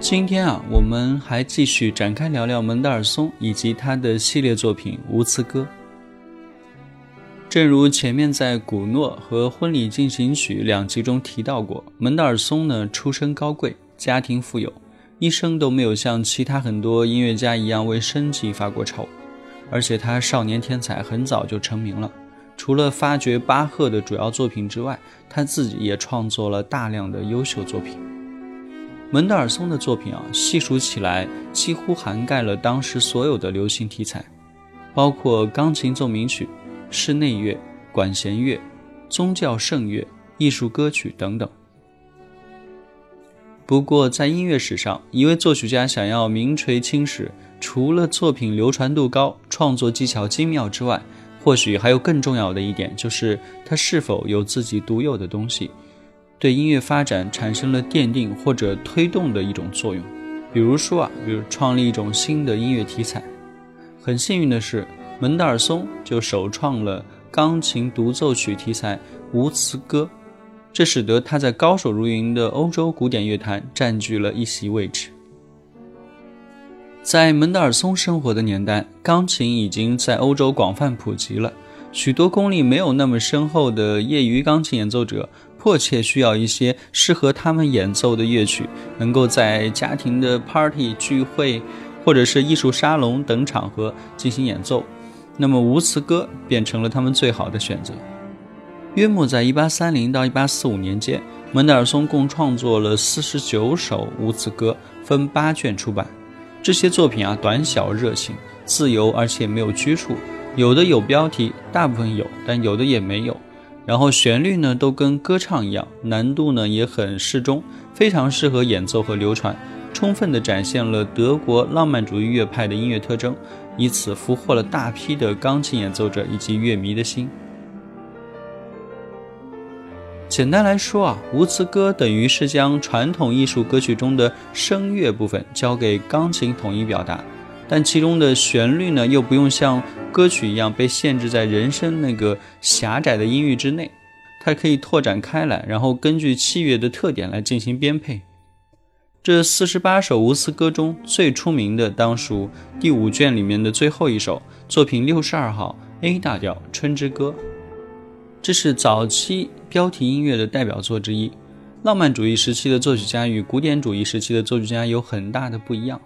今天啊，我们还继续展开聊聊门德尔松以及他的系列作品《无词歌》。正如前面在《古诺》和《婚礼进行曲》两集中提到过，门德尔松呢出身高贵，家庭富有，一生都没有像其他很多音乐家一样为生计发过愁。而且他少年天才，很早就成名了。除了发掘巴赫的主要作品之外，他自己也创作了大量的优秀作品。门德尔松的作品啊，细数起来几乎涵盖了当时所有的流行题材，包括钢琴奏鸣曲、室内乐、管弦乐、宗教圣乐、艺术歌曲等等。不过，在音乐史上，一位作曲家想要名垂青史，除了作品流传度高、创作技巧精妙之外，或许还有更重要的一点，就是他是否有自己独有的东西。对音乐发展产生了奠定或者推动的一种作用，比如说啊，比如创立一种新的音乐题材。很幸运的是，门德尔松就首创了钢琴独奏曲题材无词歌，这使得他在高手如云的欧洲古典乐坛占据了一席位置。在门德尔松生活的年代，钢琴已经在欧洲广泛普及了。许多功力没有那么深厚的业余钢琴演奏者，迫切需要一些适合他们演奏的乐曲，能够在家庭的 party 聚会，或者是艺术沙龙等场合进行演奏。那么无词歌变成了他们最好的选择。约莫在1830到1845年间，门德尔松共创作了49首无词歌，分八卷出版。这些作品啊，短小热情，自由而且没有拘束。有的有标题，大部分有，但有的也没有。然后旋律呢，都跟歌唱一样，难度呢也很适中，非常适合演奏和流传，充分地展现了德国浪漫主义乐派的音乐特征，以此俘获了大批的钢琴演奏者以及乐迷的心。简单来说啊，无词歌等于是将传统艺术歌曲中的声乐部分交给钢琴统一表达。但其中的旋律呢，又不用像歌曲一样被限制在人声那个狭窄的音域之内，它可以拓展开来，然后根据器乐的特点来进行编配。这四十八首无词歌中最出名的，当属第五卷里面的最后一首作品六十二号 A 大调《春之歌》，这是早期标题音乐的代表作之一。浪漫主义时期的作曲家与古典主义时期的作曲家有很大的不一样。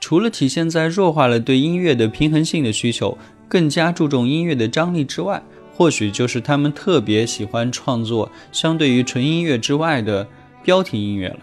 除了体现在弱化了对音乐的平衡性的需求，更加注重音乐的张力之外，或许就是他们特别喜欢创作相对于纯音乐之外的标题音乐了。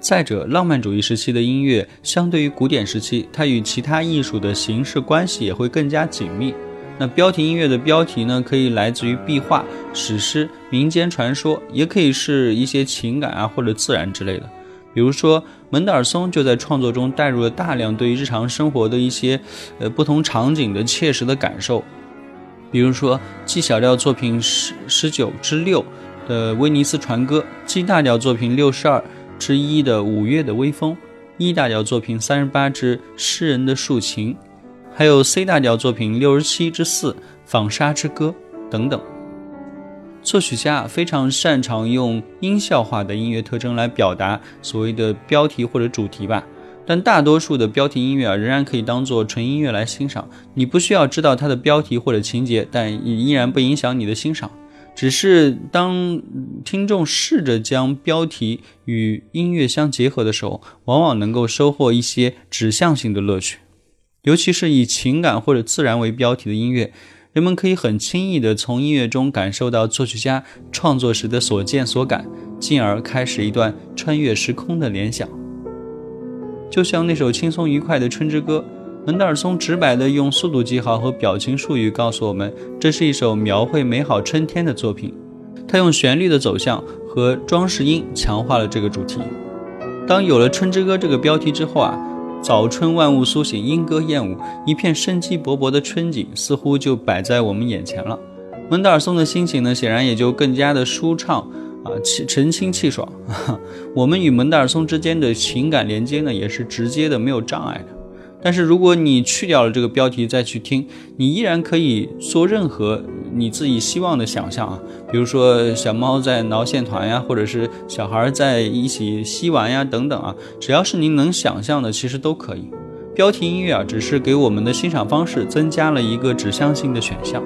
再者，浪漫主义时期的音乐相对于古典时期，它与其他艺术的形式关系也会更加紧密。那标题音乐的标题呢，可以来自于壁画、史诗、民间传说，也可以是一些情感啊或者自然之类的。比如说，门德尔松就在创作中带入了大量对于日常生活的一些，呃，不同场景的切实的感受。比如说，G 小调作品十十九之六的《威尼斯船歌》，G 大调作品六十二之一的《五月的微风》，E 大调作品三十八之《诗人的竖琴》，还有 C 大调作品六十七之四《纺纱之歌》等等。作曲家非常擅长用音效化的音乐特征来表达所谓的标题或者主题吧，但大多数的标题音乐啊，仍然可以当做纯音乐来欣赏。你不需要知道它的标题或者情节，但依然不影响你的欣赏。只是当听众试着将标题与音乐相结合的时候，往往能够收获一些指向性的乐趣，尤其是以情感或者自然为标题的音乐。人们可以很轻易地从音乐中感受到作曲家创作时的所见所感，进而开始一段穿越时空的联想。就像那首轻松愉快的《春之歌》，门德尔松直白地用速度记号和表情术语告诉我们，这是一首描绘美好春天的作品。他用旋律的走向和装饰音强化了这个主题。当有了《春之歌》这个标题之后啊。早春万物苏醒，莺歌燕舞，一片生机勃勃的春景似乎就摆在我们眼前了。门德尔松的心情呢，显然也就更加的舒畅啊，气神清气爽。我们与门德尔松之间的情感连接呢，也是直接的，没有障碍的。但是如果你去掉了这个标题再去听，你依然可以做任何你自己希望的想象啊，比如说小猫在挠线团呀，或者是小孩在一起嬉玩呀等等啊，只要是您能想象的，其实都可以。标题音乐啊，只是给我们的欣赏方式增加了一个指向性的选项。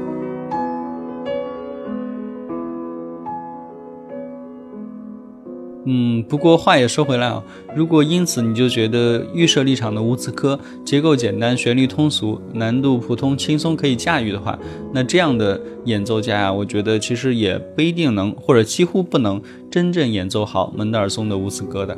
嗯，不过话也说回来啊，如果因此你就觉得预设立场的乌兹科结构简单、旋律通俗、难度普通、轻松可以驾驭的话，那这样的演奏家啊，我觉得其实也不一定能，或者几乎不能真正演奏好门德尔松的无词歌的。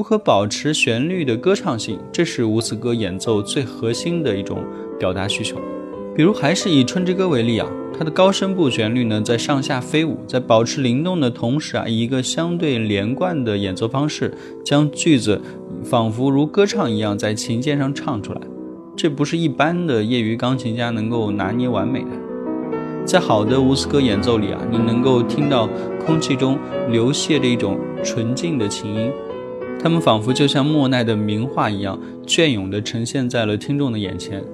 如何保持旋律的歌唱性，这是无词歌演奏最核心的一种表达需求。比如，还是以《春之歌》为例啊，它的高声部旋律呢在上下飞舞，在保持灵动的同时啊，以一个相对连贯的演奏方式，将句子仿佛如歌唱一样在琴键上唱出来。这不是一般的业余钢琴家能够拿捏完美的。在好的无词歌演奏里啊，你能够听到空气中流泻着一种纯净的琴音。他们仿佛就像莫奈的名画一样，隽永地呈现在了听众的眼前。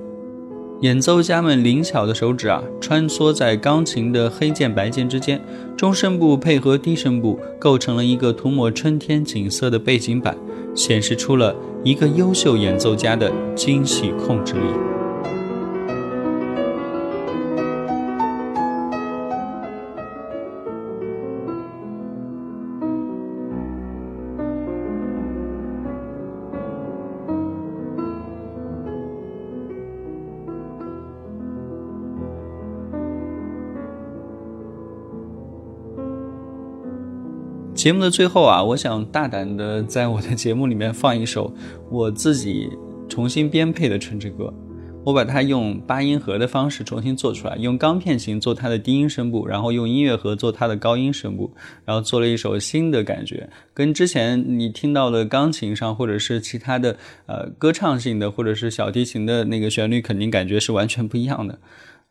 演奏家们灵巧的手指啊，穿梭在钢琴的黑键白键之间，中声部配合低声部，构成了一个涂抹春天景色的背景板，显示出了一个优秀演奏家的精细控制力。节目的最后啊，我想大胆的在我的节目里面放一首我自己重新编配的春之歌。我把它用八音盒的方式重新做出来，用钢片琴做它的低音声部，然后用音乐盒做它的高音声部，然后做了一首新的感觉，跟之前你听到的钢琴上或者是其他的呃歌唱性的或者是小提琴的那个旋律，肯定感觉是完全不一样的。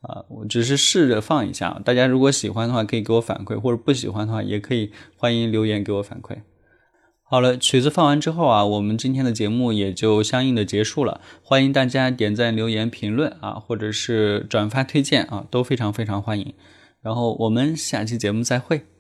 啊，我只是试着放一下，大家如果喜欢的话，可以给我反馈；或者不喜欢的话，也可以欢迎留言给我反馈。好了，曲子放完之后啊，我们今天的节目也就相应的结束了。欢迎大家点赞、留言、评论啊，或者是转发推荐啊，都非常非常欢迎。然后我们下期节目再会。